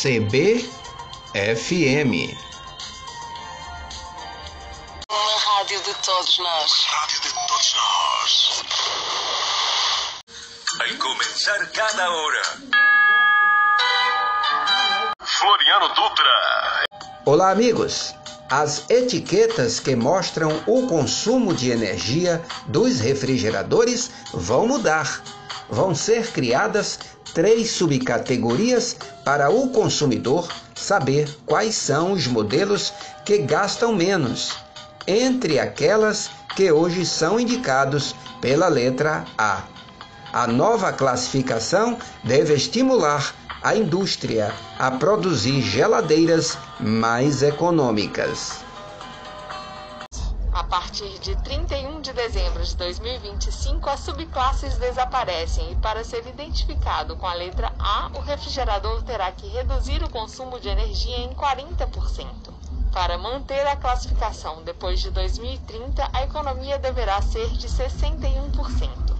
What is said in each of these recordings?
CBFM. Uma rádio de todos nós. Rádio de todos nós. Al comenzar cada hora. Floriano Dutra. Olá, amigos! As etiquetas que mostram o consumo de energia dos refrigeradores vão mudar. Vão ser criadas três subcategorias para o consumidor saber quais são os modelos que gastam menos, entre aquelas que hoje são indicados pela letra A. A nova classificação deve estimular a indústria a produzir geladeiras mais econômicas. A partir de 31 de dezembro de 2025, as subclasses desaparecem e, para ser identificado com a letra A, o refrigerador terá que reduzir o consumo de energia em 40%. Para manter a classificação depois de 2030, a economia deverá ser de 61%.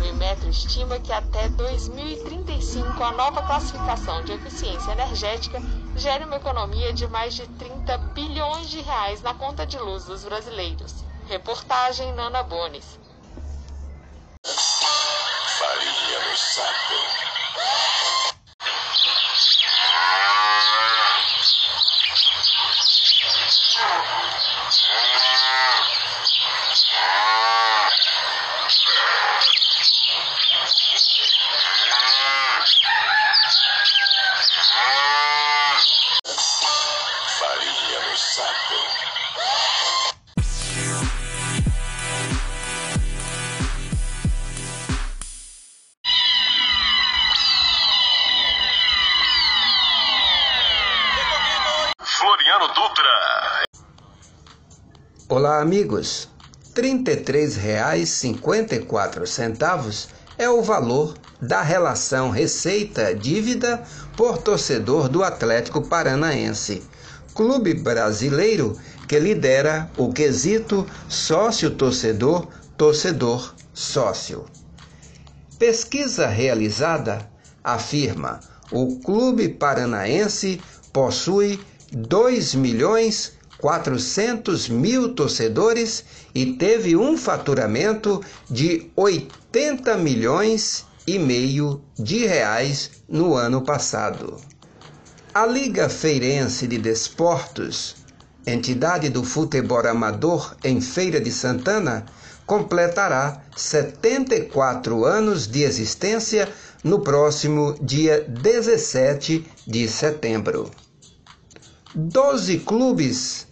O Inmetro estima que até 2035 a nova classificação de eficiência energética gere uma economia de mais de 30 bilhões de reais na conta de luz dos brasileiros. Reportagem Nana Bones. Farinha no saco. Olá, amigos! R$ 33,54 é o valor da relação receita-dívida por torcedor do Atlético Paranaense, clube brasileiro que lidera o quesito sócio-torcedor, torcedor-sócio. Pesquisa realizada afirma o clube paranaense possui 2 milhões 400 mil torcedores e teve um faturamento de 80 milhões e meio de reais no ano passado. A Liga Feirense de Desportos, entidade do futebol amador em Feira de Santana, completará 74 anos de existência no próximo dia 17 de setembro. Doze clubes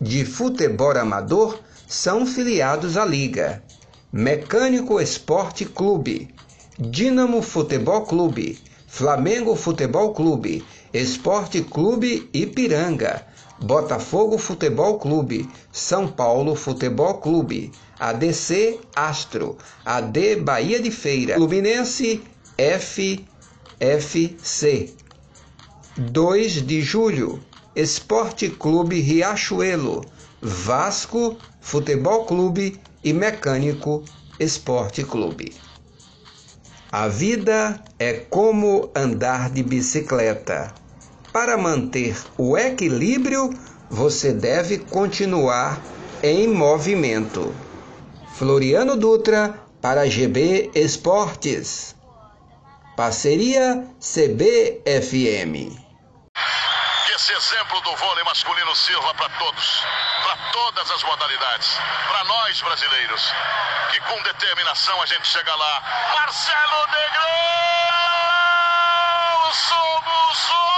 de futebol amador são filiados à liga: Mecânico Esporte Clube, Dínamo Futebol Clube, Flamengo Futebol Clube, Esporte Clube Ipiranga, Botafogo Futebol Clube, São Paulo Futebol Clube, ADC Astro, AD Bahia de Feira, Fluminense FFC. 2 de julho, Esporte Clube Riachuelo, Vasco Futebol Clube e Mecânico Esporte Clube. A vida é como andar de bicicleta. Para manter o equilíbrio, você deve continuar em movimento. Floriano Dutra para GB Esportes. Parceria CBFM esse exemplo do vôlei masculino sirva para todos, para todas as modalidades, para nós brasileiros, que com determinação a gente chega lá. Marcelo Negrão, somos um!